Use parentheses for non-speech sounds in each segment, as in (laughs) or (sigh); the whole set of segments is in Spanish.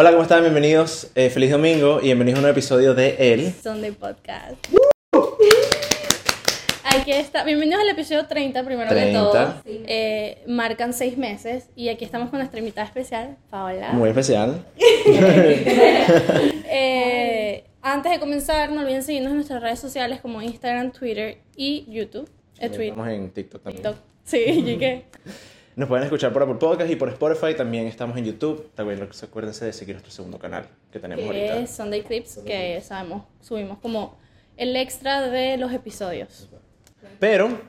Hola, ¿cómo están? Bienvenidos. eh, feliz domingo y bienvenidos a un episodio de El. Sunday Podcast. Aquí está. Bienvenidos al episodio 30, primero 30. que todo. Eh, marcan seis meses y aquí estamos con nuestra invitada especial, Paola. Muy especial. (laughs) Eh, antes de comenzar, no olviden seguirnos en nuestras redes sociales como Instagram, Twitter y YouTube. Eh, Twitter, Estamos en TikTok también. TikTok. Sí, y que (laughs) Nos pueden escuchar por Apple Podcast y por Spotify. También estamos en YouTube. También acuérdense de seguir nuestro segundo canal que tenemos que ahorita. es Sunday Clips, que sabemos, subimos como el extra de los episodios. Pero,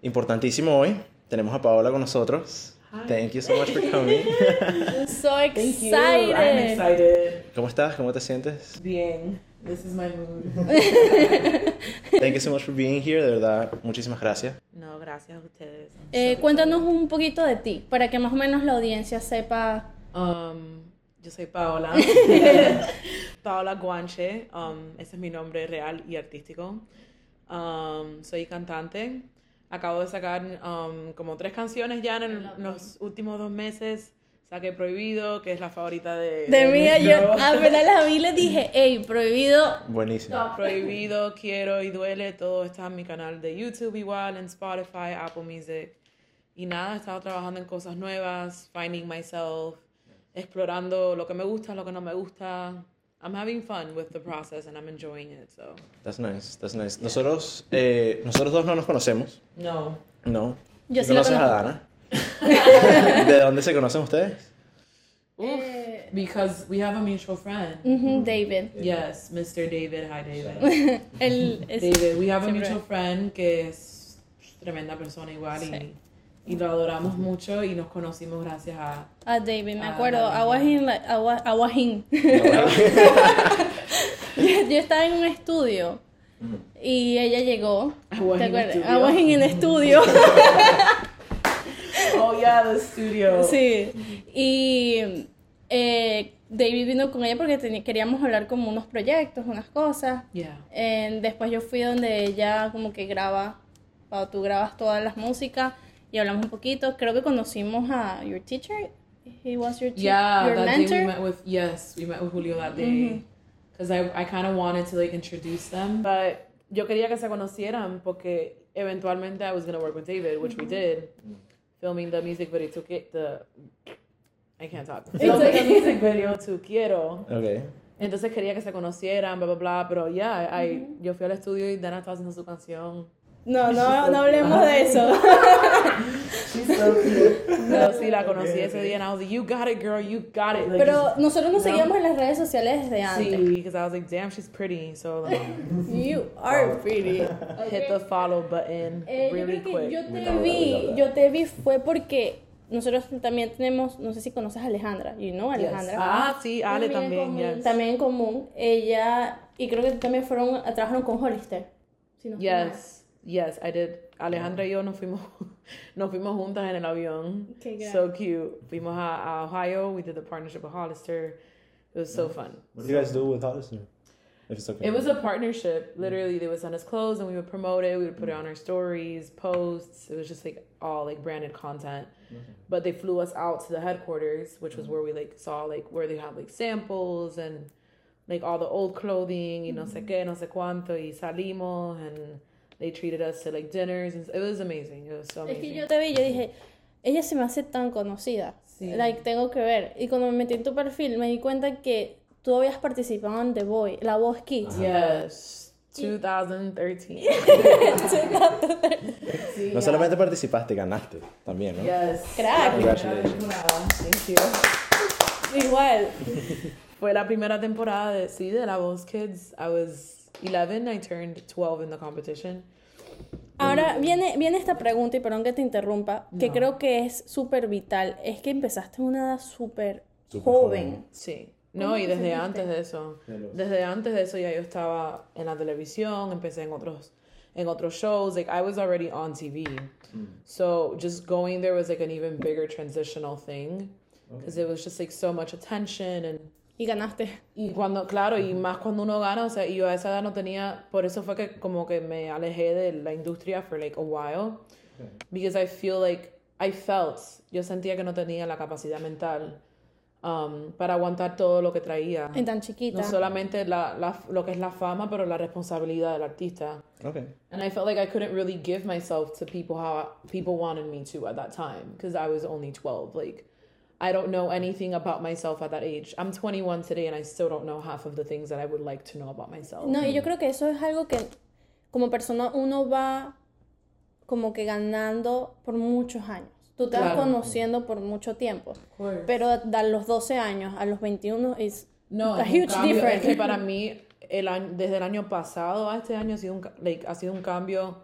importantísimo hoy, tenemos a Paola con nosotros. Thank you so much for coming. (laughs) So Thank you. excited. I'm excited. ¿Cómo estás? ¿Cómo te sientes? Bien. This is my mood. (laughs) Thank you so much for being here. De verdad, muchísimas gracias. No, gracias a ustedes. Eh, cuéntanos un poquito de ti, para que más o menos la audiencia sepa. Um, yo soy Paola. (laughs) Paola Guanche. Um, ese es mi nombre real y artístico. Um, soy cantante. Acabo de sacar um, como tres canciones ya en el- los últimos dos meses. Saqué Prohibido, que es la favorita de... De mí, mis yo apenas la vi le dije, hey, prohibido. Buenísimo. Prohibido, Quiero y Duele, todo está en mi canal de YouTube igual, en Spotify, Apple Music. Y nada, he estado trabajando en cosas nuevas, finding myself, explorando lo que me gusta, lo que no me gusta. I'm having fun with the process and I'm enjoying it, so. That's nice, that's nice. Nosotros, eh, nosotros dos no nos conocemos, No. ¿no? Yo ¿Tú sí conoces a. Dana? (laughs) ¿De dónde se conocen ustedes? Oof, because we have a mutual friend. Ujú, David. Yes, Mr. David. Hi, David. (laughs) Él es- David, we have a mutual friend que es tremenda persona igual Sí. y, y lo adoramos mucho y nos conocimos gracias a... a David, me Ah, acuerdo. David. I was in, like, I was- I was in. yo, yo estaba en un estudio y ella llegó. ¿Te acuerdas? in el estudio. (laughs) Oh yeah, the studio. Sí, y eh, David vino con ella porque queríamos hablar como unos proyectos, unas cosas. Yeah. Eh, después yo fui donde ella como que graba, Pau, tú grabas todas las músicas y hablamos un poquito. Creo que conocimos a your teacher. He was your, Yeah, your that day mentor. we met with yes, we met with Julio that day because I I kind of wanted to like introduce them, but yo quería que se conocieran porque eventualmente I was gonna work with David, which we did, filming the music video to get the. I can't talk. Filming the music video to Quiero. Ok. Entonces quería que se conocieran, bla, bla, bla, pero ya, I- yo fui al estudio y Dana estaba haciendo su canción. No, no, no hablemos de eso. Pero sí, la conocí ese día and I was like, you got it, girl, you got it. Like, Pero nosotros nos seguíamos en las redes sociales desde Sí, antes. because I was like, damn, she's pretty. So like, (laughs) You are pretty. (laughs) hit the follow button Eh, really yo quick. yo te vi, yo te vi fue porque nosotros también tenemos, no sé si conoces a Alejandra, you know Yes. Alejandra. Ah, sí, Ale También también, yes. También en común, ella, y creo que también fueron, trabajaron con Hollister. si no mal. Yes, yes, I did. Alejandra y yo nos fuimos, (laughs) nos fuimos juntas en el avión. Qué grande. So cute. Fuimos a, a Ohio. We did the partnership with Hollister. It was so fun. What do you guys do with Hollister? If it's okay. It was a partnership. Literally, they would send us clothes and we would promote it. We would put it mm-hmm. on our stories, posts. It was just like all like branded content. Mm-hmm. But they flew us out to the headquarters, which was mm-hmm. where we like saw like where they have like samples and like all the old clothing, y no sé qué, no sé cuánto, y salimos and they treated us to like dinners and it was amazing. It was so Es que amazing. yo te vi, yo dije, ella se me hace tan conocida. Sí. Like, tengo que ver. Y cuando me metí en tu perfil, me di cuenta que tú habías participado en The Voice, La Voz Kids. Yes, 2013. (laughs) (laughs) Sí, no ya. solamente participaste, ganaste también, ¿no? Yes. Crack. Congratulations. Thank you. (laughs) Igual. Fue la primera temporada de, sí, de La Voz Kids. I was 11, I turned 12 in the competition. Ahora viene, viene esta pregunta, y perdón que te interrumpa, que creo que es súper vital. Es que empezaste a una edad súper joven. joven. Sí. No, ¿Cómo y desde sentiste? antes de eso. Desde antes de eso ya yo estaba en la televisión, empecé en otros en otros shows. Like I was already on TV. So just going there was like an even bigger transitional thing because it was just like so much attention and Y ganaste. Y cuando, claro, y más cuando uno gana, o sea, y yo a esa edad no tenía, por eso fue que como que me alejé de la industria for like a while, because I feel like, I felt, yo sentía que no tenía la capacidad mental um, para aguantar todo lo que traía. En tan chiquita. No solamente la, la, lo que es la fama, pero la responsabilidad del artista. Ok. And I felt like I couldn't really give myself to people how people wanted me to at that time because I was only 12. Like, I don't know anything about myself at that age. I'm 21 today and I still don't know half of the things that I would like to know about myself. No, y yo creo que eso es algo que como persona uno va como que ganando por muchos años. Tú te vas Claro. conociendo por mucho tiempo. Pero a los 12 años, a los 21 es No, a huge cambio. difference. Es que para mí, el año, desde el año pasado a este año ha sido un, like, ha sido un cambio,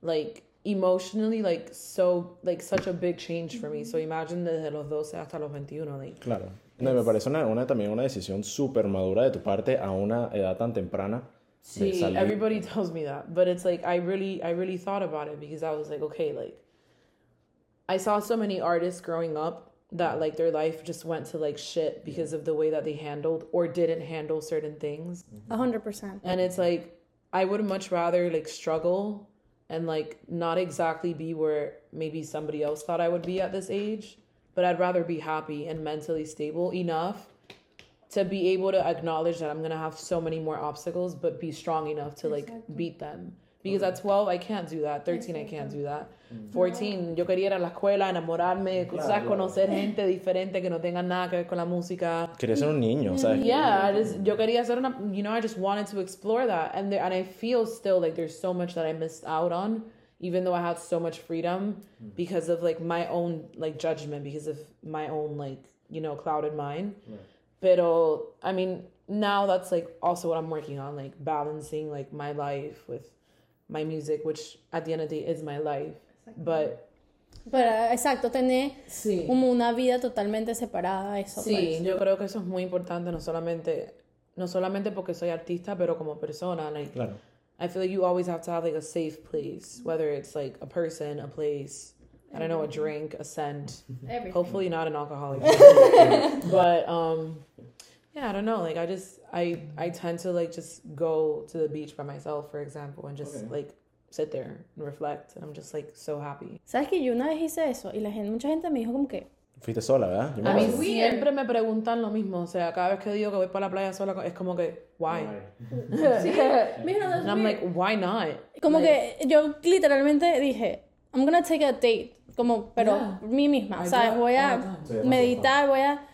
like, emotionally, like, so, like, such a big change for me. So imagine desde los 12 hasta los 21, like, Claro. No, me parece una, una, también una decisión súper madura de tu parte a una edad tan temprana. de See, salir. everybody tells me that, but it's like I really, I really thought about it because I was like, okay, like I saw so many artists growing up that like their life just went to like shit because of the way that they handled or didn't handle certain things, A 100%. and it's like I would much rather like struggle and like not exactly be where maybe somebody else thought I would be at this age, but I'd rather be happy and mentally stable enough to be able to acknowledge that I'm gonna have so many more obstacles, but be strong enough to like beat them. Because at 12, I can't do that. 13, I can't do that. Mm. 14, yo quería ir a la escuela, enamorarme, ¿sabes? conocer gente diferente que no tenga nada que ver con la música. Quería ser un niño, mm, ¿sabes? Yeah, I just, yo quería ser una, you know, I just wanted to explore that. And, there, and I feel still like there's so much that I missed out on, even though I had so much freedom mm. because of like my own like judgment, because of my own like, you know, clouded mind. Pero, I mean, now that's like also what I'm working on, like balancing like my life with my music, which at the end of the day is my life. But, Pero exacto, tener sí. como una vida totalmente separada, eso. Sí, pues. yo creo que eso es muy importante, no solamente, no solamente porque soy artista, pero como persona. Like, Claro. I feel like you always have to have like a safe place, whether it's like a person, a place, I don't know, a drink, a scent. Everything. Hopefully not an alcoholic. (laughs) but um, yeah, I don't know. Like I just I I tend to like just go to the beach by myself, for example, and just Okay. like sit there and reflect. And I'm just like so happy. ¿Sabes que yo una vez hice eso? Y la gente, mucha gente me dijo como que, Fuiste sola, ¿verdad? A mí siempre me preguntan lo mismo. O sea, cada vez que digo que voy para la playa sola, es como que, why? (laughs) Mira, And I'm like, why not? Como Like, que yo literalmente dije, I'm gonna take a date, como, pero Yeah. mí misma, I ¿sabes? Voy a time. meditar, voy a...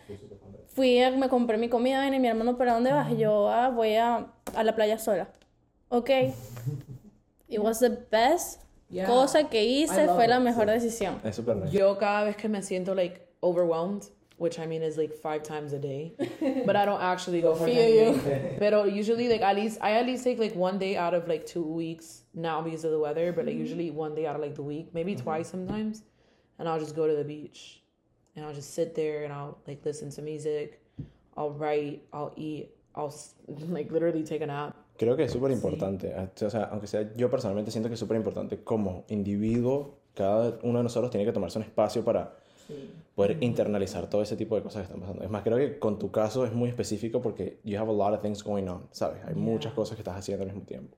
Fui a, me compré mi comida, y mi hermano, ¿para dónde vas? Y yo, ah, voy a, a la playa sola. Ok. It was the best Yeah. cosa que hice, fue la it. mejor decisión. Es súper nice. Yo cada vez que me siento like overwhelmed, which I mean is like five times a day, but I don't actually go for Feel anything. But usually like at least I at least take like one day out of like two weeks now because of the weather, but like usually one day out of like the week, maybe twice sometimes, and I'll just go to the beach, and I'll just sit there and I'll like listen to music, I'll write, I'll eat, I'll (laughs) like literally take a nap. Creo que es súper importante. O sea, aunque sea yo personalmente siento que es súper importante como individuo, cada uno de nosotros tiene que tomarse un espacio para poder internalizar todo ese tipo de cosas que están pasando. Es más, creo que con tu caso es muy específico porque you have a lot of things going on, ¿sabes? Hay muchas cosas que estás haciendo al mismo tiempo.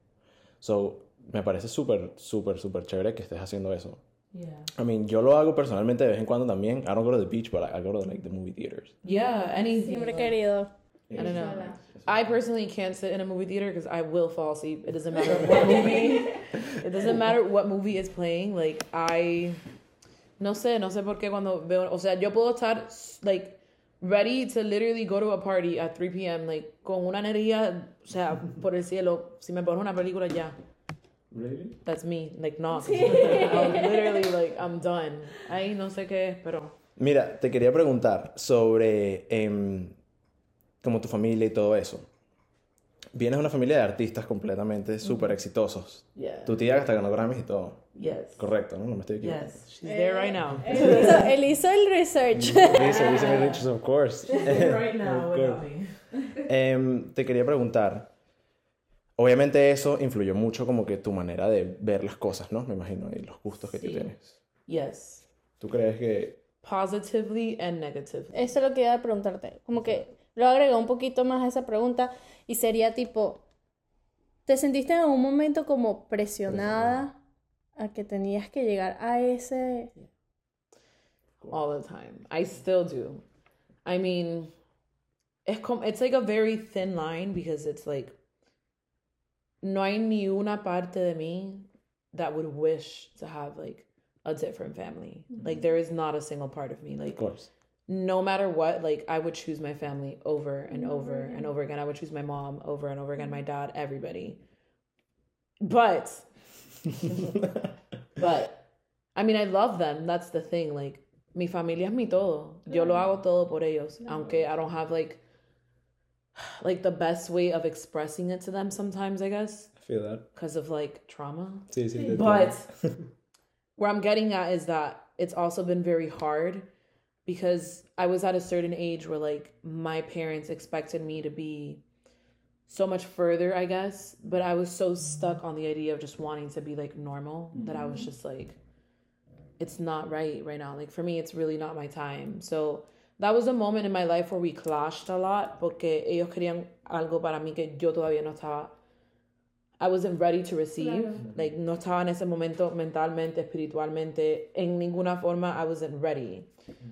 So, me parece súper, súper, súper chévere que estés haciendo eso. Yeah. I mean, yo lo hago personalmente de vez en cuando también. I don't go to the beach, but I, I go to like the movie theaters. Yeah, anything. Siempre querido. I don't know. I personally can't sit in a movie theater because I will fall asleep. It doesn't matter what (laughs) movie. It doesn't matter what movie is playing. Like I, no sé, no sé por qué cuando veo, o sea, yo puedo estar like ready to literally go to a party at 3 p.m. like con una energía, o sea, por el cielo. Si me pones una película ya, Really? that's me. Like no, (laughs) I'm literally like I'm done. Ay, no sé qué, pero Mira, te quería preguntar sobre em, como tu familia y todo eso. Vienes de una familia de artistas completamente súper exitosos. yeah, Tu tía hasta ganó Grammys y todo. yes, Correcto, ¿no? No me estoy equivocando. yes, she's there right now. Él hizo, él hizo el research. Dice, dice mi Richards, of course. right now (laughs) Of without course. me. Em, te quería preguntar, obviamente eso influyó mucho como que tu manera de ver las cosas, ¿no? Me imagino, y los gustos que tú tienes. Yes. ¿Tú crees que... Positively and negatively. Eso es lo que iba a preguntarte. Como que lo agregó un poquito más a esa pregunta y sería tipo, ¿te sentiste en algún momento como presionada a que tenías que llegar a ese... all the time. I still do. I mean, es como, it's like a very thin line because it's like, no hay ni una parte de mí that would wish to have like a different family. Mm-hmm. Like there is not a single part of me. Like Of course. no matter what, like I would choose my family over and mm-hmm. over and over again. I would choose my mom over and over again, my dad, everybody. But (laughs) but I mean I love them. That's the thing. Like mi familia es mi todo. Yo lo mm. hago todo por ellos. Mm. Aunque I don't have like like the best way of expressing it to them sometimes, I guess, I feel that. because of like trauma. Sí, sí. te But (laughs) (laughs) where I'm getting at is that it's also been very hard because I was at a certain age where like my parents expected me to be so much further, I guess, but I was so stuck on the idea of just wanting to be like normal that I was mm-hmm. just like it's not right right now. Like for me it's really not my time. So that was a moment in my life where we clashed a lot porque ellos querían algo para mí que yo todavía no estaba I wasn't ready to receive. Like, no estaba en ese momento mentalmente, espiritualmente, en ninguna forma, I wasn't ready. Mm-hmm.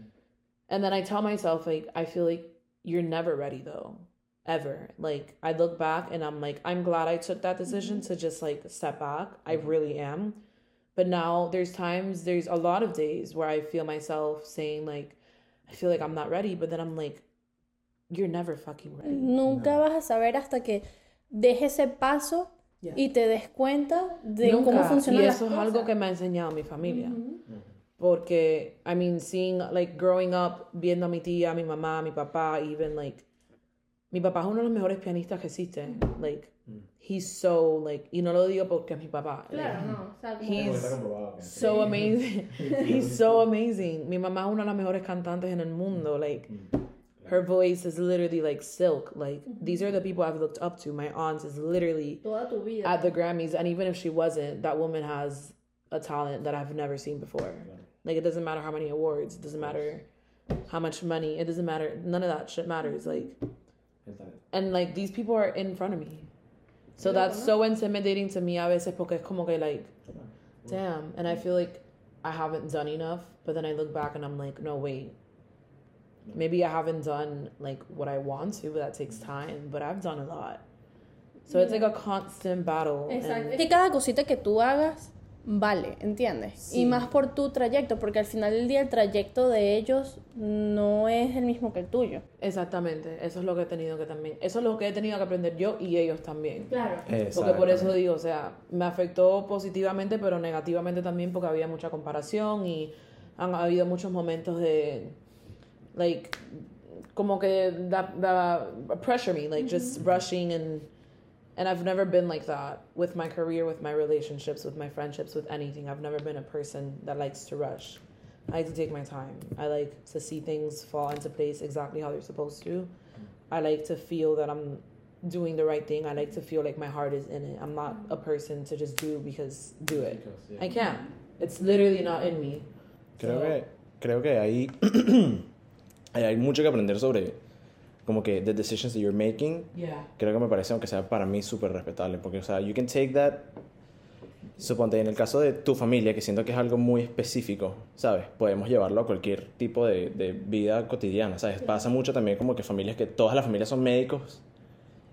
And then I tell myself, like, I feel like you're never ready though. Ever. Like, I look back and I'm like, I'm glad I took that decision mm-hmm. to just like step back. I mm-hmm. really am. But now there's times, there's a lot of days where I feel myself saying, like, I feel like I'm not ready. But then I'm like, you're never fucking ready. Nunca vas a saber hasta que dejes ese paso Yeah. y te des cuenta de Nunca. cómo funcionan y las eso es algo que me ha enseñado mi familia. Porque, I mean, seeing, like, growing up, viendo a mi tía, a mi mamá, a mi papá, even, like, mi papá es uno de los mejores pianistas que existen. Like, he's so, like, y no lo digo porque es mi papá. Claro, no. O sea, He's so amazing. (laughs) (laughs) He's so amazing. Mi mamá es una de las mejores cantantes en el mundo. Like, her voice is literally like silk. Like, these are the people I've looked up to. My aunt is literally toda tu vida. at the Grammys, and even if she wasn't, that woman has a talent that I've never seen before. Like it doesn't matter how many awards, it doesn't matter how much money, it doesn't matter. None of that shit matters. Like, and like these people are in front of me, so that's so intimidating to me. A veces porque es como que like, damn, and I feel like I haven't done enough. But then I look back and I'm like, no wait. Maybe I haven't done like what I want to, but that takes time. But I've done a lot. So it's like a constant battle. Exacto. and- Que cada cosita que tú hagas vale, ¿entiendes? Y más por tu trayecto, porque al final del día el trayecto de ellos no es el mismo que el tuyo. Exactamente, eso es lo que he tenido que también, eso es lo que he tenido que aprender yo y ellos también. Claro. Porque por eso digo, o sea, me afectó positivamente, pero negativamente también porque había mucha comparación y han habido muchos momentos de, like, como que that, that pressure me, like just rushing and, and I've never been like that with my career, with my relationships, with my friendships, with anything. I've never been a person that likes to rush. I like to take my time. I like to see things fall into place exactly how they're supposed to. I like to feel that I'm doing the right thing. I like to feel like my heart is in it. I'm not a person to just do because do it. I can't. It's literally not in me. Creo So- que, creo que ahí (clears throat) hay, hay mucho que aprender sobre como que the decisions that you're making. Yeah. Creo que me parece, aunque sea para mí, súper respetable. Porque, o sea, you can take that... Suponte, en el caso de tu familia, que siento que es algo muy específico, ¿sabes? Podemos llevarlo a cualquier tipo de, de vida cotidiana, ¿sabes? Pasa mucho también como que familias que todas las familias son médicos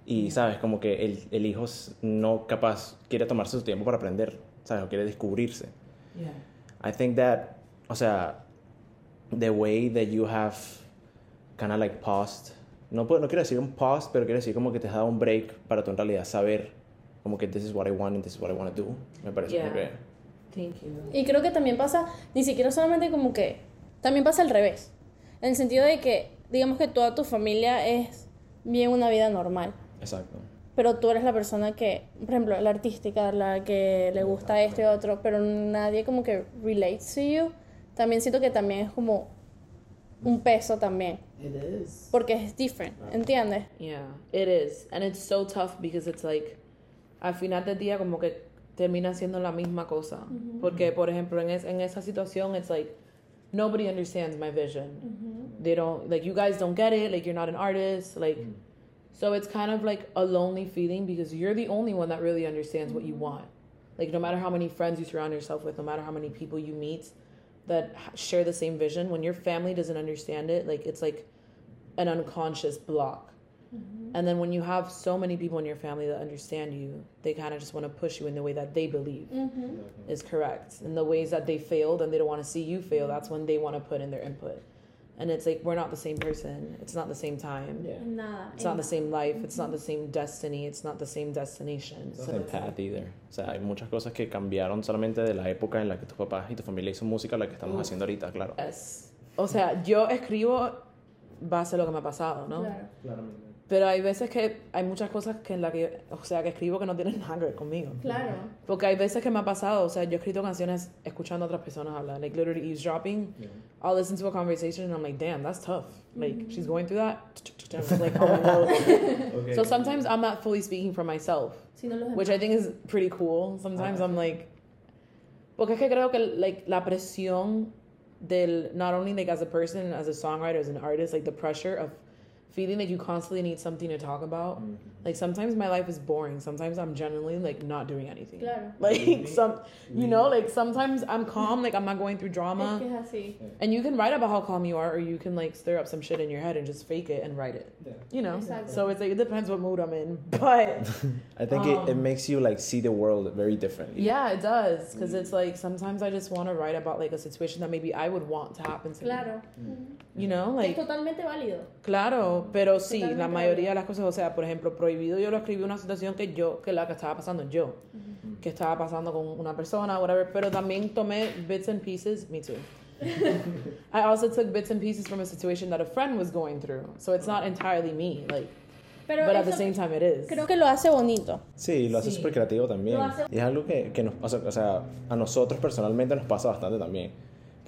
y, ¿sabes? Como que el, el hijo no capaz quiere tomarse su tiempo para aprender, ¿sabes? O quiere descubrirse. I think that, o sea, the way that you have kind of like paused, no, puedo- no quiero decir un pause, pero quiero decir como que te has dado un break para tú en realidad saber como que this is what I want and this is what I want to do. Me parece Yeah. que... Thank you. Y creo que también pasa, ni siquiera solamente como que, también pasa al revés. En el sentido de que, digamos que toda tu familia es bien una vida normal. Exacto. Pero tú eres la persona que, por ejemplo, la artística, la que le gusta esto y otro, pero nadie como que relates to you. También siento que también es como un peso también. It is. Porque es different, ah. ¿entiendes? Yeah, it is. And it's so tough because it's like, al final del día como que termina siendo la misma cosa. Mm-hmm. Porque, por ejemplo, en, es, en esa situación, it's like, nobody understands my vision. Mm-hmm. They don't, like, you guys don't get it, like, you're not an artist, like, mm. so it's kind of like a lonely feeling because you're the only one that really understands what you mm-hmm. want. Like, no matter how many friends you surround yourself with, no matter how many people you meet that share the same vision, when your family doesn't understand it, like, it's like, an unconscious block. Mm-hmm. And then when you have so many people in your family that understand you, they kind of just want to push you in the way that they believe Ujú. is correct. In the ways that they failed and they don't want to see you fail, that's when they want to put in their input. And it's like we're not the same person. It's not the same time. Yeah. Nada. It's not the same life. It's not the same destiny. It's not the same destination. It's So not it's path either. O sea, hay muchas cosas que cambiaron solamente de la época en la que tus papás y tu familia hizo música a la que estamos haciendo ahorita, claro. Yes. O sea, yo escribo base a lo que me ha pasado, ¿no? Claro. Pero hay veces que hay muchas cosas que en la que, o sea, que escribo que no tienen nada que ver conmigo. Claro. Porque hay veces que me ha pasado, o sea, yo he escrito canciones escuchando a otras personas hablar, like literally eavesdropping. I'll listen to a conversation and I'm like, damn, that's tough. Like, she's going through that. (laughs) And I'm like, oh, no. So sometimes I'm not fully speaking for myself, Si no los which I think is pretty cool. Sometimes I'm like, porque es que creo que like la presión del not only like as a person, as a songwriter, as an artist, like the pressure of feeling like you constantly need something to talk about. Mm-hmm. Like sometimes my life is boring. Sometimes I'm genuinely like not doing anything. Claro. (laughs) Like mm-hmm. some, you know, mm-hmm. like sometimes I'm calm, like I'm not going through drama, que es así. and you can write about how calm you are, or you can like stir up some shit in your head and just fake it and write it. You know. Exactly. So it's like it depends what mood I'm in, (laughs) but (laughs) I think it, it Um, makes you like see the world very differently. yeah, it does because it's like sometimes I just want to write about like a situation that maybe I would want to happen to Claro. me. You know, Es like totalmente válido. claro, pero sí, la mayoría de las cosas, o sea, por ejemplo, prohibido yo lo escribí una situación que yo, que la que estaba pasando yo, que estaba pasando con una persona, whatever, pero también tomé bits and pieces, me too. (laughs) I also took bits and pieces from a situation that a friend was going through, so it's not entirely me, like, Pero but at the same time it is. creo que lo hace bonito. Sí, lo hace Sí. súper creativo también. Lo hace- Y es algo que, que nos pasa, o sea, a nosotros personalmente nos pasa bastante también.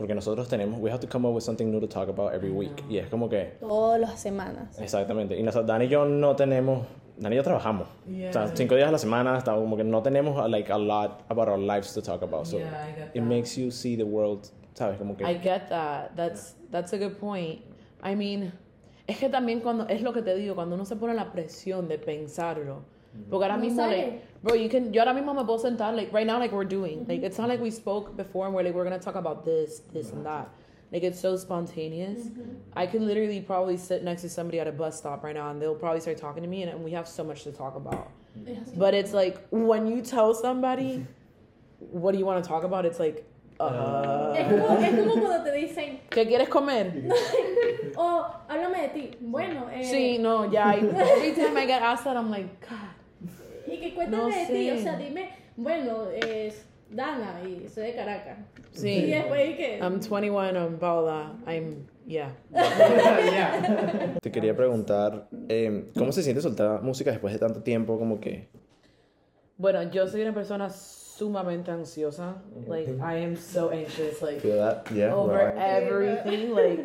Porque nosotros tenemos, we have to come up with something new to talk about every week. Y es como que, Todas las semanas. exactamente. Y nosotros, Dani y yo no tenemos, Dani y yo trabajamos. O sea, Yeah. cinco días a la semana, está como que no tenemos uh, like a lot about our lives to talk about. So Yeah, I get it that. makes you see the world, ¿sabes? Como que... I get that. That's that's a good point. I mean, es que también cuando es lo que te digo, cuando uno se pone la presión de pensarlo. Porque ahora No mismo, sale. like, bro, you can, yo ahora mismo me puedo sentar, like, right now, like, we're doing. Like, it's not like we spoke before and we're like, we're gonna talk about this, this, and that. Like, it's so spontaneous. I could literally probably sit next to somebody at a bus stop right now and they'll probably start talking to me and, and we have so much to talk about. Es así. But it's like, when you tell somebody, what do you want to talk about? It's like, uh, Es como, es como cuando te dicen, (laughs) ¿qué quieres comer? (laughs) oh, háblame de ti. Bueno, eh, Sí, no, ya. I- Every (laughs) time I get asked that, I'm like, God. Y que cuéntame no de ti. O sea, dime, bueno, es Dana y soy de Caracas. Y Sí. después que. I'm 21, I'm Paula. I'm, yeah. (laughs) Te quería preguntar, eh, ¿cómo se siente soltar música después de tanto tiempo? Como que... Bueno, yo soy una persona sumamente ansiosa. Like, I am so anxious, like, Feel that? Yeah. over right. everything. Like,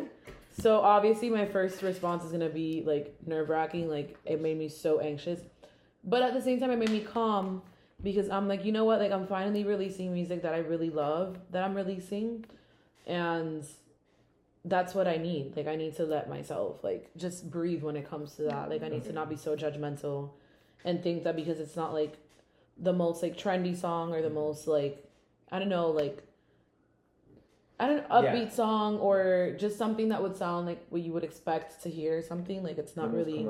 so obviously, my first response is gonna be like nerve wracking. Like, it made me so anxious. But at the same time, it made me calm because I'm like, you know what? Like, I'm finally releasing music that I really love that I'm releasing. And that's what I need. Like, I need to let myself, like, just breathe when it comes to that. Like, I need to not be so judgmental and think that because it's not like the most like trendy song or the most like I don't know like I don't know, upbeat song or just something that would sound like what you would expect to hear something like it's not really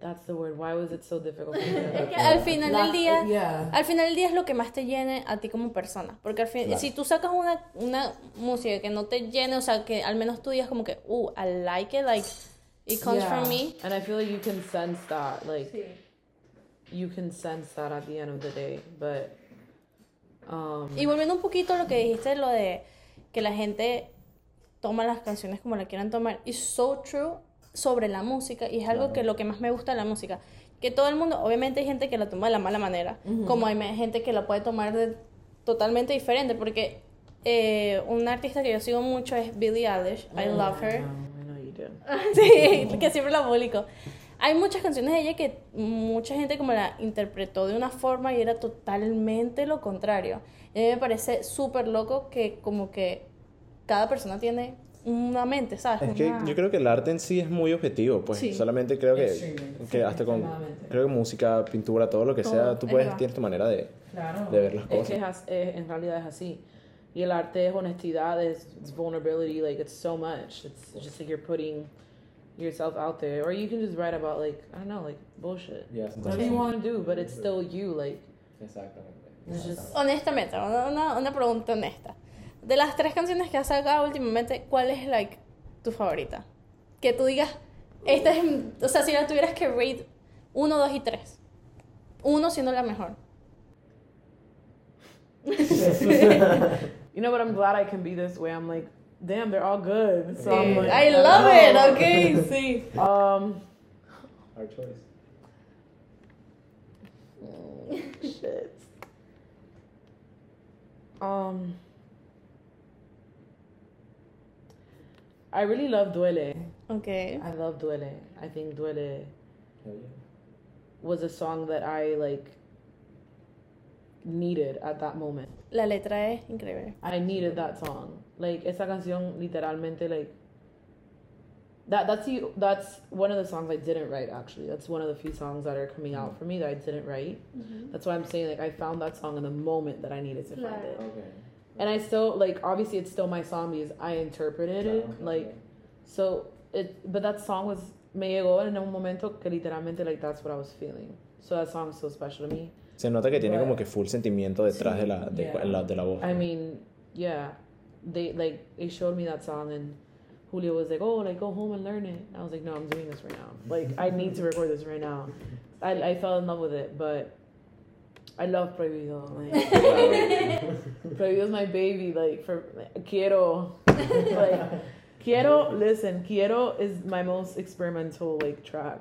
that's the word why was it so difficult for me to- (laughs) Es que al final del día. yeah Al final del día es lo que más te llene a ti como persona. Porque al fin, Claro. si tú sacas una, una música que no te llene, o sea, que al menos tú digas como que, uh, I like it, like, it comes Yeah. from me. and I feel like you can sense that like Sí. you can sense that at the end of the day but um Y volviendo un poquito a lo que dijiste, lo de que la gente toma las canciones como la quieran tomar, is so true sobre la música y es algo que lo que más me gusta de la música. Que todo el mundo, obviamente hay gente que la toma de la mala manera, como hay gente que la puede tomar de totalmente diferente, porque eh, una artista que yo sigo mucho es Billie Eilish, I love her. I do (laughs) sí, que siempre la publico. Hay muchas canciones de ella que mucha gente como la interpretó de una forma y era totalmente lo contrario. Y a mí me parece súper loco que como que cada persona tiene una mente, ¿sabes? Es que Una- yo creo que el arte en sí es muy objetivo, pues Sí. solamente creo que, Extremely. que hasta con creo que música, pintura, todo lo que Todo, sea, tú es puedes tienes tu manera de, Claro. de ver las Es que cosas. es as- es- en realidad es así. Y el arte es honestidad, es it's vulnerability, like it's so much. It's just like you're putting yourself out there, or you can just write about like I don't know, like bullshit. Yeah, Whatever you want to do, but it's still you. Like Exactamente. it's just Honestamente, una, una, una pregunta honesta. De las tres canciones que has sacado últimamente, ¿cuál es like tu favorita? Que tú digas, esta es, o sea, si la tuvieras que rate 1, 2 y 3. Uno siendo la mejor. (laughs) you know. But I'm glad I can be this way. I'm like, damn, they're all good. So I'm like, I love know. it, ok, (laughs) see. Um, Our choice. (laughs) shit. Um, I really love Duele. Ok. I love Duele. I think Duele was a song that I like needed at that moment. La letra es increíble. I needed that song. Like esa canción literalmente like that that's the that's one of the songs I didn't write actually. That's one of the few songs that are coming out mm-hmm. for me that I didn't write. Mm-hmm. That's why I'm saying like I found that song in the moment that I needed to find it. Okay. And I still like obviously it's still my song because I interpreted it like so it but that song was me llegó en un momento que literalmente like that's what I was feeling. So that song is so special to me. Se nota que tiene But- como que full sentimiento detrás Sí, de, la, de, yeah. la, de la voz. I mean, yeah, they like they showed me that song and Julio was like, "Oh, like go home and learn it." And I was like, "No, I'm doing this right now. Like I need to record this right now." I I fell in love with it, but I love Prohibido. Like, (laughs) Prohibido is my baby. Like for like, quiero, like quiero. Listen, quiero is my most experimental like track.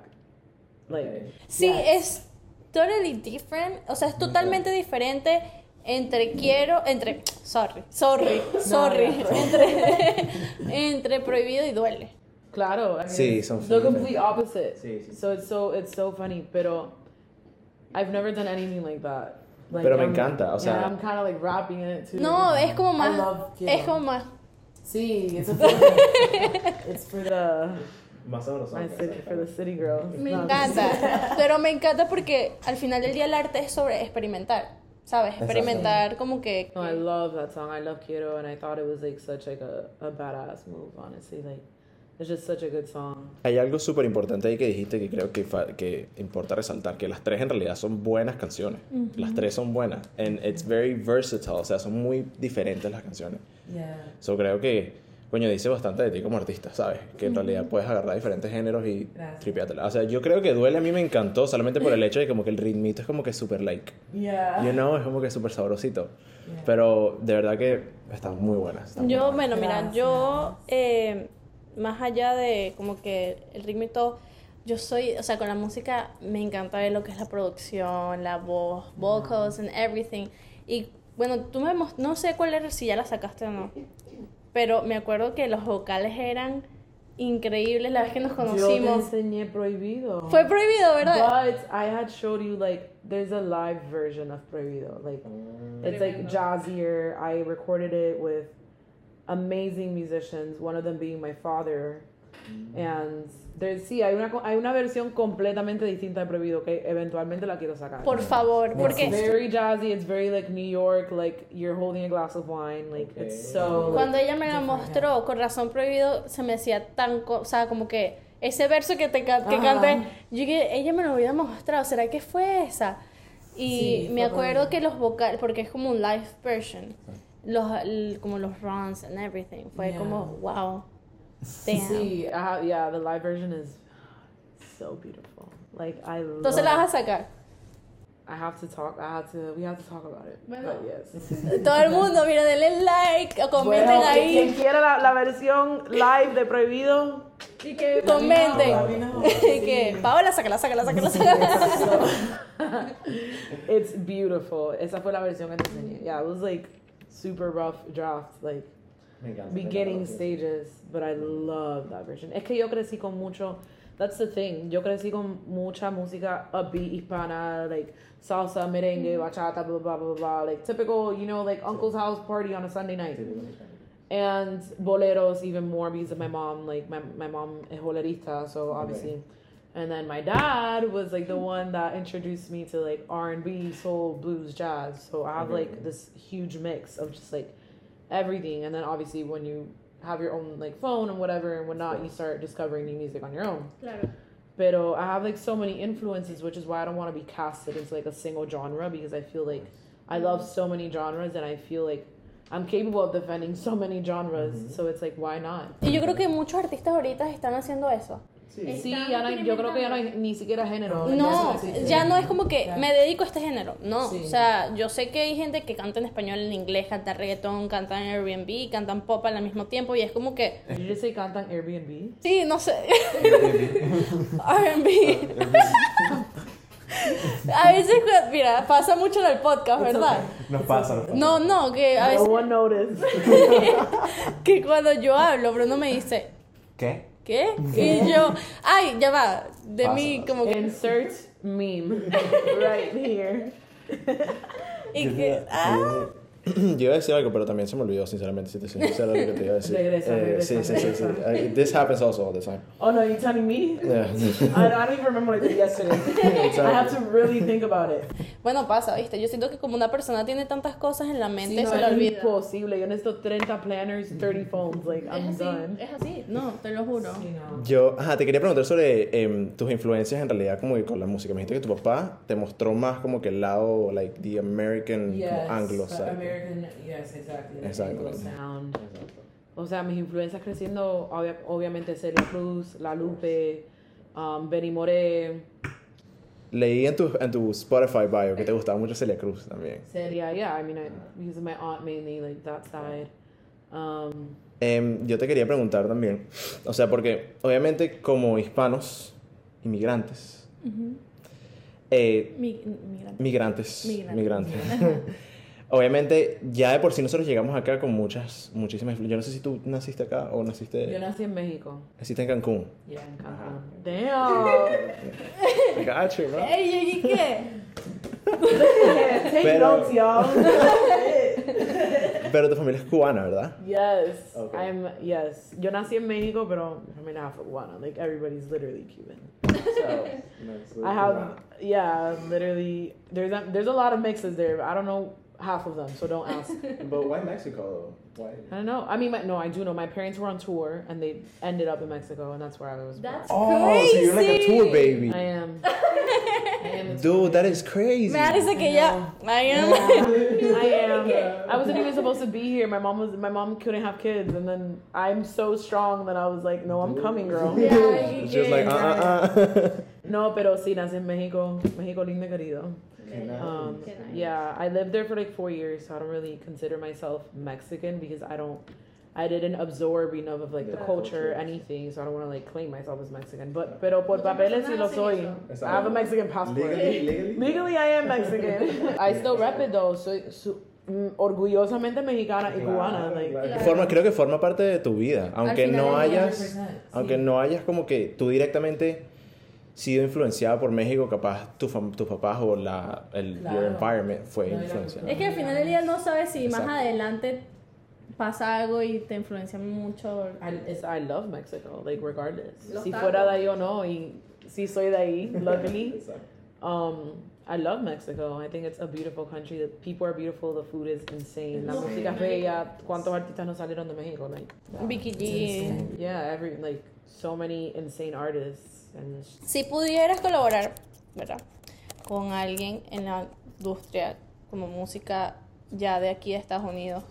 Like Sí, Yes. es totally different. O sea, es totalmente diferente entre quiero, entre, sorry, sorry, sorry, entre, entre prohibido y duele. Claro. I mean, Sí, son the complete opposite. Sí, sí. So it's so it's so funny, pero I've never done anything like that. Like, Pero me I'm- encanta, o sea- yeah, I'm kind of like rapping in it too. No, es como I más, love es como más. Sí, it's, a it's for the Más o menos. for the city girls. Me No, encanta, pero me encanta porque al final del día el arte es sobre experimentar, ¿sabes? Experimentar como que... No, I love that song. I love Quiero, and I thought it was like such like a, a badass move. Honestly, like it's just such a good song. Hay algo súper importante ahí que dijiste que creo que, que importa resaltar, que las tres en realidad son buenas canciones. Las tres son buenas. And it's very versatile, o sea, son muy diferentes las canciones. Yeah. So creo que, coño, dice bastante de ti como artista, ¿sabes? Que en realidad puedes agarrar diferentes géneros y Gracias. tripiátela. O sea, yo creo que Duele a mí me encantó solamente por el hecho de como que el ritmito es como que súper like. Yeah. You know, es como que súper sabrosito. Pero de verdad que están muy buenas. están muy Yo, buenas. bueno, mira, yo, eh, más allá de como que el todo, yo soy, o sea, con la música me encanta ver lo que es la producción, la voz, vocals and everything. Y bueno, tú me no sé cuál era, si ya la sacaste o no, pero me acuerdo que los vocales eran increíbles la vez que nos Yo te enseñé prohibido. Fue prohibido, ¿verdad? But I had showed you like there's a live version of Prohibido. Like it's like jazzier. I recorded it with amazing musicians, one of them being my father. And there's sí, hay una hay una versión completamente distinta de Prohibido que eventualmente la quiero sacar. Por favor, It's porque very jazzy, it's very like New York, like you're holding a glass of wine, like it's so like, Cuando ella me la mostró, con razón prohibido, se me hacía tan, o sea, como que ese verso que te que Ajá. canté, yo dije, ella me lo había mostrado, ¿será que fue esa? Y Sí, me acuerdo que los vocales, porque es como un live version, los, el- como los runs and everything, fue Yeah. como, wow, damn. See, I have, yeah, the live version is so beautiful. Like I love. Entonces la vas a sacar. I have to talk. I have to. We have to talk about it. Bueno. But yes. (laughs) Todo el mundo, mira, denle like, o comenten Bueno, ahí, quien quiera la, la versión live de Prohibido, y que comenten. (laughs) Y que, Paola, sácala, sácala, sácala, sácala. (laughs) it's beautiful. Esa fue la versión que te enseñé. Yeah, it was like super rough draft, like Me encanta, beginning stages, but I love that version. Es que yo crecí con mucho. That's the thing. Yo crecí con mucha música upbeat hispana, like salsa, merengue, mm-hmm. bachata, blah blah blah blah, like typical, you know, like uncle's house party on a Sunday night. and boleros even more because of my mom. Like my my mom is bolerista, so obviously. And then my dad was like the one that introduced me to like R and B, soul, blues, jazz. So I have like this huge mix of just like everything. And then obviously when you have your own like phone and whatever and whatnot, you start discovering new music on your own. Claro. Pero I have like so many influences, which is why I don't want to be casted into like a single genre because I feel like I love so many genres and I feel like I'm capable of defending so many genres. Mm-hmm. So it's like, why not? Y yo creo que muchos artistas ahorita están haciendo eso. Sí. Sí, ya no hay- yo creo que ya no hay ni siquiera género. No, ya no es como que me dedico a este género. No, Sí. o sea, yo sé que hay gente que canta en español, en inglés, canta reggaetón, canta en Airbnb, cantan pop al mismo tiempo y es como que, just say cantan Airbnb? sí, no sé, R&B. (laughs) a veces, mira, pasa mucho en el podcast, ¿verdad? Nos pasa, nos pasa. No, no, que a No veces, one noticed. (laughs) que cuando yo hablo, Bruno me dice, ¿Qué? ¿Qué? (laughs) Y yo, ay, ya va, de mí Pasa. como que, Insert meme (laughs) right here. (laughs) y que, ah, (clears throat) Yo iba a decir algo, pero también se me olvidó, sinceramente, si te soy sincero, lo que te iba a decir. Regresa, Eh, regresa, sí, sí, sí, sí. regresa. Uh, This happens also all the time. Oh no, you telling me? (laughs) Yeah. I, I don't even remember what I did yesterday. (laughs) I have to really think about it. bueno, pasa, ¿viste? Yo siento que como una persona tiene tantas cosas en la mente, Sí, no, se le es olvida. imposible. Yo necesito 30 planners, 30 phones. Like, I'm Es así, done. es así, no, te lo juro. You know. Yo, ajá, te quería preguntar sobre em, tus influencias en realidad como que con la música. Me dijiste que tu papá te mostró más como que el lado, like, the American, como anglo. American, yes, exactly. Exactly. Sound. O sea, mis influencias creciendo, obvia- obviamente Celia Cruz, La Lupe, um, Benny Moré, Leí en tu, en tu Spotify bio que te gustaba mucho Celia Cruz también. Celia, yeah, I mean, I, because of my aunt mainly, like that side. Um, Em, yo te quería preguntar también, o sea, porque obviamente como hispanos, inmigrantes, eh, Mi- migrante. migrantes, Migrante. migrantes. (laughs) Obviamente, ya de por sí nosotros llegamos acá con muchas, muchísimas Yo no sé si tú naciste acá o yo naciste, nací en México. naciste en Cancún. Yeah, en Cancún. (laughs) Damn. I got you, bro. Ey, ¿y qué? Take (laughs) Pero- notes, (laughs) y'all. Pero tu familia es cubana, ¿verdad? yes, Okay. I'm. Yes, yo nací en México, pero mi familia half cubana. Like everybody's literally Cuban. So I have, yeah, literally. There's a, there's a lot of mixes there. But I don't know half of them, so don't ask. (laughs) But why Mexico? Why? I don't know. I mean, my, no, I do know. My parents were on tour, and they ended up in Mexico, and that's where I was. born. That's Oh, so you're like a tour baby. I am. (laughs) I am. Dude, that is crazy. Me parece que ya. I am. (laughs) I am. I wasn't even supposed to be here. My mom was. My mom couldn't have kids, and then I'm so strong that I was like, "No, I'm coming, girl." Yeah, Just like, uh, uh, uh. No, pero sí, nací en México. México lindo y querido. Um, yeah, I lived there for like four years, so I don't really consider myself Mexican because I don't. I didn't absorb enough of like the culture, culture. anything, so I don't want to like claim myself as Mexican. But pero por papeles sí lo soy. I have a Mexican passport. Legally, legally? Legally, I am Mexican. (laughs) I still rep it though. So, su- mm, orgullosamente mexicana y cubana. Like, Claro. Forma, creo que forma parte de tu vida, aunque final no hayas, 100%, aunque sí. no hayas como que tú directamente sido influenciada por México, capaz tu tus papás o la el Claro. your environment fue No, yo- influenciado. Es que al final del día no sabes si más Exacto. adelante pasa algo y te influencia mucho. I, it's, I love Mexico, like regardless. Los si tacos. fuera de ahí o no, y si soy de ahí, (laughs) luckily. Um, I love Mexico. I think it's a beautiful country. The people are beautiful. The food is insane. La música es bella. ¿Cuántos artistas no salieron de México? Like, Vicky G. yeah, every like so many insane artists Si pudieras colaborar, ¿verdad? Con alguien en la industria como música ya de aquí de Estados Unidos,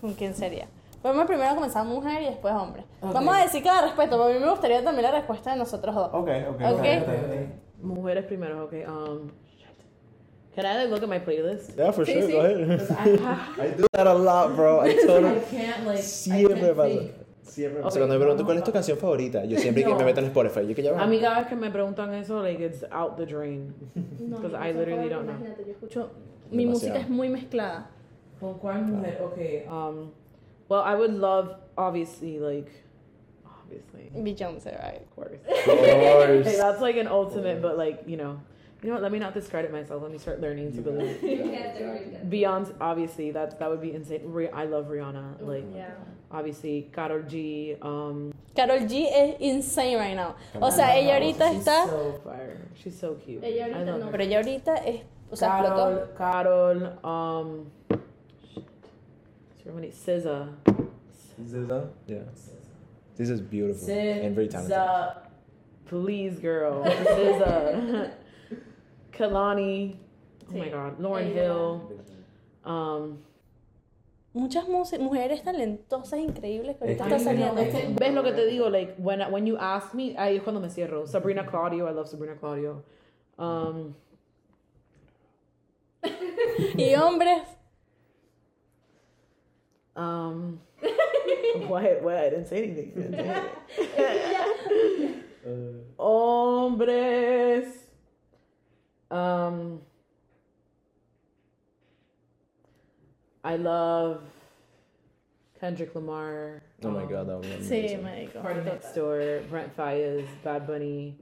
¿con quién sería? Podemos primero comenzar mujer y después hombre. Ok. Vamos a decir cada respuesta, porque a mí me gustaría también la respuesta de nosotros dos. Ok, ok. Ok. mujeres primero. Okay. Um, can I like look at my playlist? Yeah, for Sí, sure, sí. go ahead. I, have- (laughs) I do that a lot, bro. I I totally... can't like. I Siempre can't pasa. Think. Siempre. O sea, cuando me preguntan cuál es tu canción favorita, yo siempre que me meto en Spotify, yo que ya va. A mí cada vez que me preguntan eso, like it's out the drain. Because mi I literally don't know. imagínate, yo escucho, mi Demasiado. música es muy mezclada. ¿Con cuál mujer? Okay. Um, well, I would love, obviously, like, obviously, Beyoncé, right? of course. Of course. Hey, that's like an ultimate, but like, you know, you know what? Let me not discredit myself. Let me start learning to believe. (laughs) Beyonce, obviously, that that would be insane. I love Rihanna. Like, obviously, Carol G. Um, Carol G es insane right now. O sea, ella ahorita she's está... so fire. She's so cute. Ella I ahorita love no, her. pero ella ahorita es... O sea, explotó. Carol, Carol, um, shit. So many SZA, SZA? Yeah. This is beautiful and very talented. SZA, please, girl. (laughs) SZA, Kalani. Oh my Sí. God, Lauren Ella. Hill. Um, Muchas muse- mujeres talentosas, increíbles que ahorita están saliendo. es que, ¿Ves lo que te digo? Like, when, when you ask me, ahí es cuando me cierro. Sabrina Claudio, I love Sabrina Claudio. Um, (laughs) Y hombres, um, (laughs) what? What? I didn't say anything. Didn't say anything. (laughs) Hombres. Um, I love Kendrick Lamar. Oh my um, god, that would be sí, amazing. marico. Party Next Door, Brent Fayez, Bad Bunny,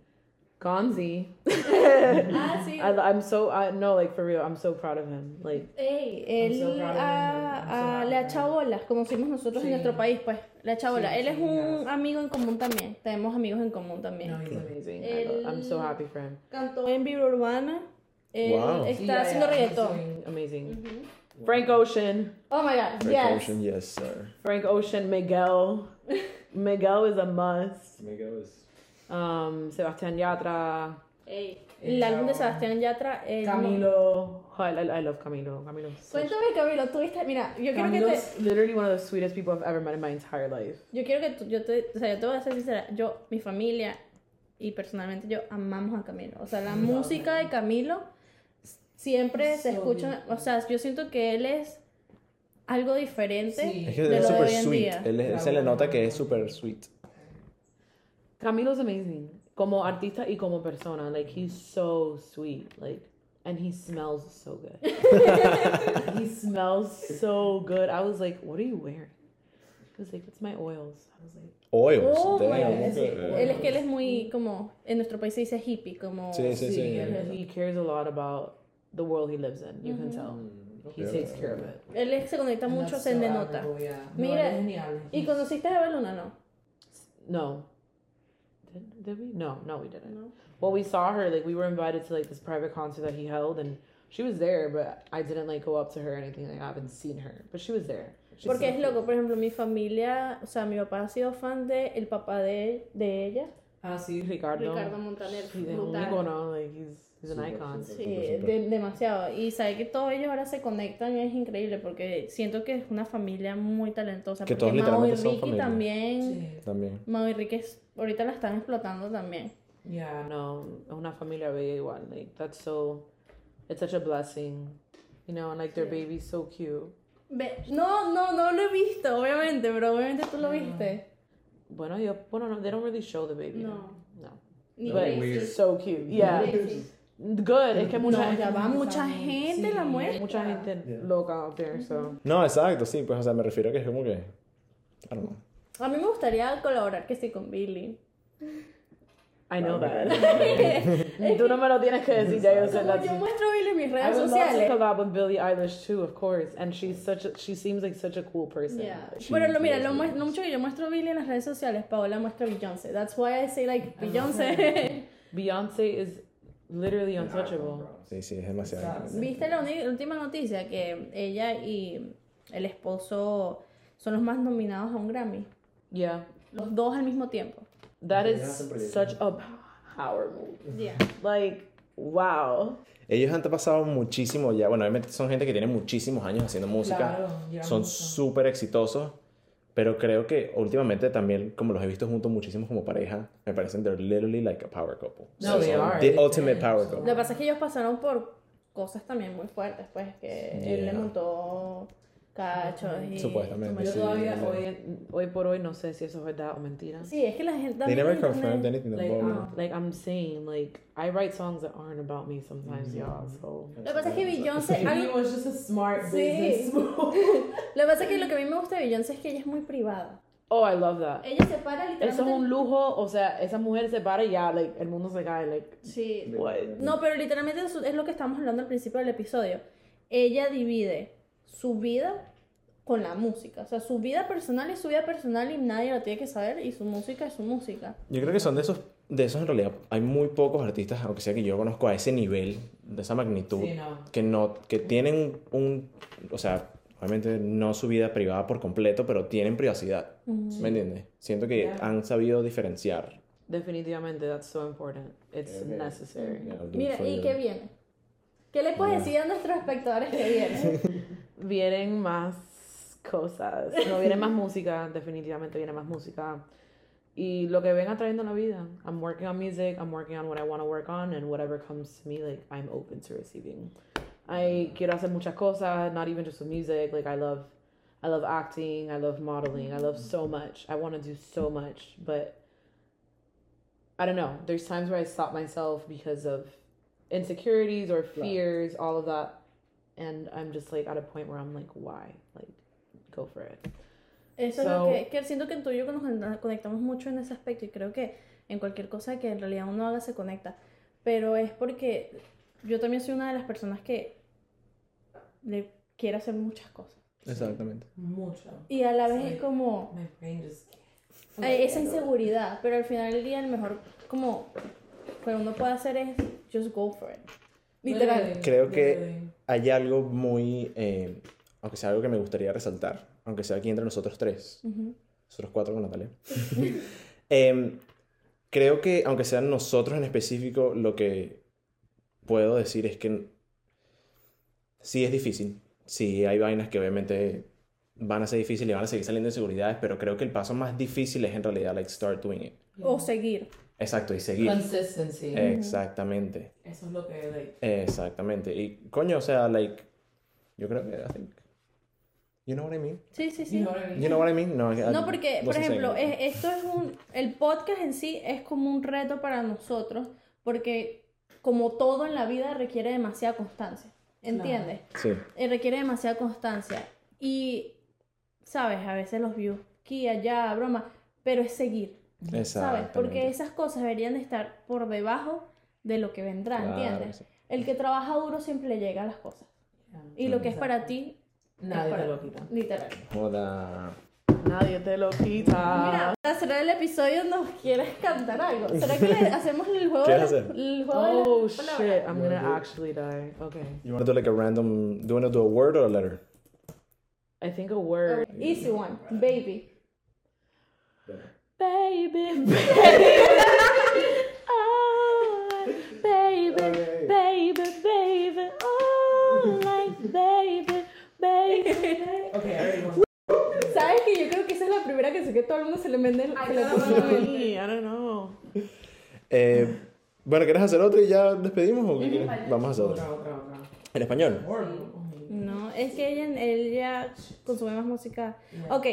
Gonzi. (laughs) Ah, sí. I, I'm so I no like for real. I'm so proud of him. Like Ey, I'm él so ah, I'm so echado bolas, como decimos nosotros Sí. en nuestro país, pues. Le ha echado Sí. Él es un yes. amigo en común también. Tenemos amigos en común también. no, he's amazing. I'm so happy for him. Cantó en Vibra Urbana. Él Wow. está Yeah, haciendo yeah, reggaetón. Amazing. Frank Ocean. Oh my god, Frank yes. Ocean, yes, sir. Frank Ocean. Miguel. (laughs) Miguel is a must. Miguel is. Um, Sebastián Yatra. Ey, el álbum de Sebastián Yatra. no- Camilo. Oh, I, I love Camilo. Camilo. Cuéntame, Camilo, tú viste. Mira, yo quiero que te. Camilo's literally one of the sweetest people I've ever met in my entire life. Yo quiero que tú, yo te, o sea, yo te voy a ser sincera, yo, mi familia y personalmente yo amamos a Camilo. O sea, la música de Camilo siempre se escucha, o sea, yo siento que él es algo diferente Sí. Es que de es en sweet. día. Él es- se le nota que es super sweet. Camilo's amazing. Como artista y como persona. Like, he's so sweet. Like, and he smells so good. (laughs) he smells so good. I was like, what are you wearing? He was like, it's my oils. I was like, Oils. Oh my damn, sí. Él es que él es muy como, en nuestro país se dice hippie, como... Sí, sí, sí. and he cares a lot about the world he lives in. You can tell. He Okay. takes care of it. Él es- se conecta mucho, se le nota. Mira, ¿y conociste a Eva Luna, no? No. Did, did we? No, no, we didn't. No. Well, we saw her, like, we were invited to, like, this private concert that he held, and she was there, but I didn't, like, go up to her or anything. Like, I haven't seen her, but she was there. She's Porque so es cute. loco, por ejemplo, mi familia, o sea, mi papá ha sido fan de el papá de, de ella, Ah, sí, Ricardo. Ricardo Montaner. He's un brutal. ícono, like, he's, an Súper, icon. Sí, de- demasiado. Y saber que todos ellos ahora se conectan es increíble porque siento que es una familia muy talentosa. Que porque todos Mau y literalmente son Ricky familia. también. También. Mau y Ricky es- ahorita la están explotando también. Yeah, no, una familia bella igual. Like, that's so, it's such a blessing. You know, and, like, their baby's so cute. Ve- no, no, no lo he visto, obviamente, pero obviamente tú lo viste. Bueno, yo, bueno, no, they don't really show the baby. No. No. Ni But Gracie. so cute. Yeah. Good. Es que mucha, No, ya va mucha gente Sí, la muestra. Mucha gente Yeah. loca out there, so. No, exacto, sí, pues, o sea, me refiero a que es como que. I don't know. A mí me gustaría colaborar que sí con Billy. I know that. (laughs) Tú no me lo tienes que decir, ya yo sé. Yo muestro a Billy en mis I redes would love to sociales. collab with Billie Eilish too, of course. And she's such a, she seems like such a cool person. Yeah. She Pero lo, mira, lo, mucho que yo muestro a Billy en las redes sociales, Paola muestra a Beyoncé. That's why I say like Beyoncé. Beyonce is literally untouchable. Sí, sí, es demasiado. ¿Viste la última noticia? Que ella y el esposo son los más nominados a un Grammy. Yeah. Los dos al mismo tiempo. That is such a power move. Yeah. Like, wow. Ellos han pasado muchísimo ya. Bueno, obviamente son gente que tiene muchísimos años haciendo música. Claro, son súper exitosos. Pero creo que últimamente también, como los he visto juntos muchísimos como pareja, me parecen they're literally like a power couple. No, they son are. The ultimate power Lo couple. que pasa es que ellos pasaron por cosas también muy fuertes, pues, que él le Yeah. montó cachos y... Supuestamente, Yo sí. todavía sí. hoy, hoy por hoy no sé si eso es verdad o mentira. Sí, es que la gente They también never confirmed anything Like, about I'm, like I'm saying, like I write songs that aren't about me sometimes, y'all. So Lo que pasa es que Beyoncé... (laughs) algo- was just a smart Sí. move. (laughs) Lo que pasa es que lo que a mí me gusta de Beyoncé es que ella es muy privada. Oh, I love that. Ella se para literalmente... Eso es un lujo, o sea, esa mujer se para y ya, like, el mundo se cae, like, Sí. what? No, pero literalmente eso es lo que estamos hablando al principio del episodio. Ella divide su vida con la música. O sea, su vida personal es su vida personal y nadie lo tiene que saber y su música es su música. Yo creo que son de esos, de esos en realidad, hay muy pocos artistas, aunque sea que yo conozco a ese nivel, de esa magnitud, Sí, no. que no, que tienen un, o sea, obviamente no su vida privada por completo, pero tienen privacidad. ¿Me entiendes? Siento que Yeah. han sabido diferenciar. Definitivamente, that's so important. It's Okay. necessary. Yeah, Mira, ¿y qué viene? ¿Qué le puedes decir a nuestros espectadores que viene? (laughs) Vienen más cosas. No (laughs) viene más música, definitivamente viene más música. Y lo que venga trayendo en la vida. I'm working on music, I'm working on what I want to work on, and whatever comes to me, like, I'm open to receiving. I quiero hacer muchas cosas, not even just with music. Like, I love, I love acting, I love modeling, I love so much. I want to do so much, but I don't know. There's times where I stop myself because of insecurities or fears, all of that. And I'm just like at a point where I'm like, why? Like, go for it. Eso es So- lo que, que siento que tú y yo nos con- conectamos mucho en ese aspecto y creo que en cualquier cosa que en realidad uno haga se conecta. Pero es porque yo también soy una de las personas que le quiere hacer muchas cosas. Exactamente. Mucho. Y a la vez es como My brain just. esa inseguridad, pero al final del día el mejor como que uno puede hacer es just go for it. Literal. Creo que hay algo muy, eh, aunque sea algo que me gustaría resaltar, aunque sea aquí entre nosotros tres, nosotros cuatro con Natalia. (laughs) Em, creo que, aunque sean nosotros en específico, lo que puedo decir es que sí es difícil. Sí hay vainas que obviamente van a ser difíciles y van a seguir saliendo inseguridades, pero creo que el paso más difícil es en realidad, like, start doing it. O seguir. Exacto, y seguir. Consistency. Exactamente. Eso es lo que, like. Exactamente. Y coño, o sea, like, yo creo que, I think, you know what I mean? Sí, sí, sí. You know what I mean? No, I- No, porque, por ejemplo, es- esto es un. El podcast en sí es como un reto para nosotros, porque como todo en la vida requiere demasiada constancia. ¿Entiendes? Sí, Eh, requiere demasiada constancia. Y, ¿sabes? A veces los views aquí, allá, broma, pero es seguir, ¿sabes? Porque esas cosas deberían de estar por debajo de lo que vendrá, Claro ¿entiendes? sí. El que trabaja duro siempre le llega a las cosas. Y lo que es para ti, Nadie para- te lo quita. literal. Joda. Nadie te lo quita. Mira, para cerrar el episodio, ¿nos quieres cantar algo? ¿Será que le (laughs) hacemos el juego? ¿Qué hacer? El juego Oh shit, I'm gonna actually die. Okay. You want to do like a random, do you want to do a word or a letter? I think a word. Easy one, baby. Baby, (laughs) baby. oh, baby, baby, baby. Oh, like baby, baby. Okay. ¿Sabes que yo creo que esa es la primera canción que todo el mundo se le vende? Se le? I don't know. Eh, bueno, ¿quieres hacer otra y ya despedimos o qué? Vamos a hacer otra. ¿En español? No, es que ella, ella consume más música. Ok,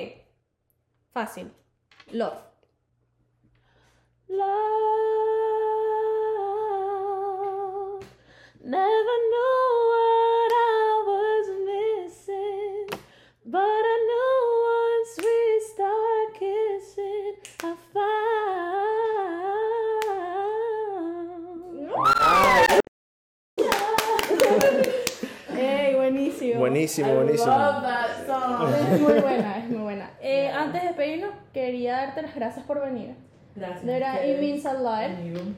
fácil. Love. Love, never knew what I was missing, but I knew once we start kissing, I found. ¡Ey, buenísimo! Buenísimo, buenísimo. Love that song. (laughs) Es muy buena, es muy buena. Eh, antes de despedirnos, quería darte las gracias por venir. Gracias. De verdad, it means a lot.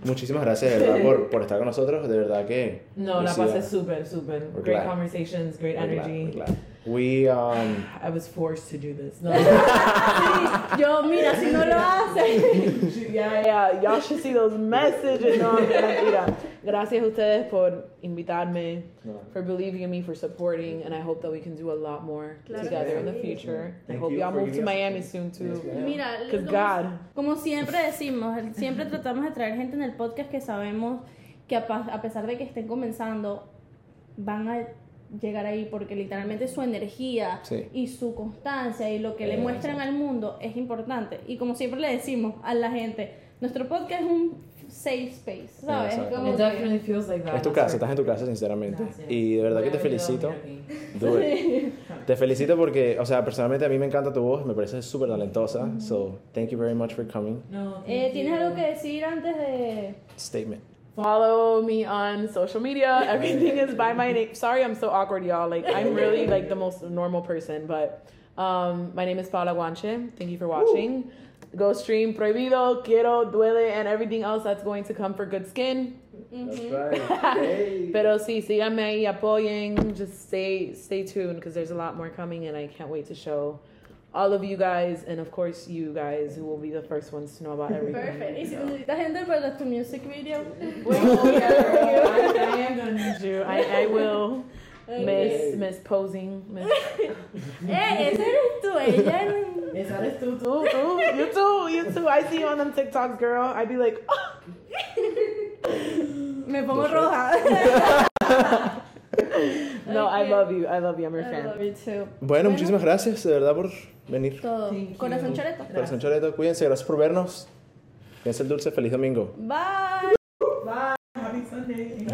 Muchísimas gracias de verdad por, por estar con nosotros. De verdad que. No, la pasé super, super. Great glad. conversations, great We're energy. we're glad. We, um, I was forced to do this. No. Yo, mira, si no lo haces. yeah, yeah. Y'all should see those messages. No, mentira. Gracias a ustedes por invitarme, for believing in me, for supporting, and I hope that we can do a lot more Claro together que in the future. I Thank hope you y'all move to Miami soon too. Mira, Because como- God. Como siempre decimos, siempre tratamos de traer gente en el podcast que sabemos que a, pesar de que estén comenzando, van a llegar ahí porque literalmente su energía Sí. y su constancia y lo que le muestran al mundo es importante. Y como siempre le decimos a la gente, nuestro podcast es un safe space, ¿sabes? Exacto. Como It que- definitely feels like that. es tu casa, estás en tu casa, sinceramente. Y de verdad que te felicito. Do it. (laughs) Te felicito porque, o sea, personalmente a mí me encanta tu voz, me parece súper talentosa. So, thank you very much for coming. No, Eh, ¿Tienes algo que decir antes de...? Statement. Follow me on social media. (laughs) Everything is by my name. Sorry, I'm so awkward, y'all. Like, I'm really like the most normal person, but um, my name is Paula Guanche. Thank you for watching. Go stream Prohibido, Quiero, Duele, and everything else that's going to come for good skin. That's mm-hmm. right. (laughs) Hey. Pero sí, síganme ahí, apoyen. Just stay, stay tuned because there's a lot more coming, and I can't wait to show all of you guys, and of course you guys, who will be the first ones to know about everything. Perfect. Y si necesitas gente para tu music video, Wait, oh, yeah. I, I am gonna need you. I, I will. Miss, miss posing. Miss. (laughs) eh, ese eres tú, ella Esa eres tú, tú, tú. You too, you too. I see you on them TikToks, girl. I'd be like, oh. Me pongo roja. (laughs) no, I Okay. love you. I love you. I'm your I fan. love you too. Bueno, muchísimas gracias de verdad por venir. Todo. Thank Corazón you. choreto. Corazón Choreto, cuídense, gracias por vernos. Piensa el dulce, feliz domingo. Bye. Happy Sunday.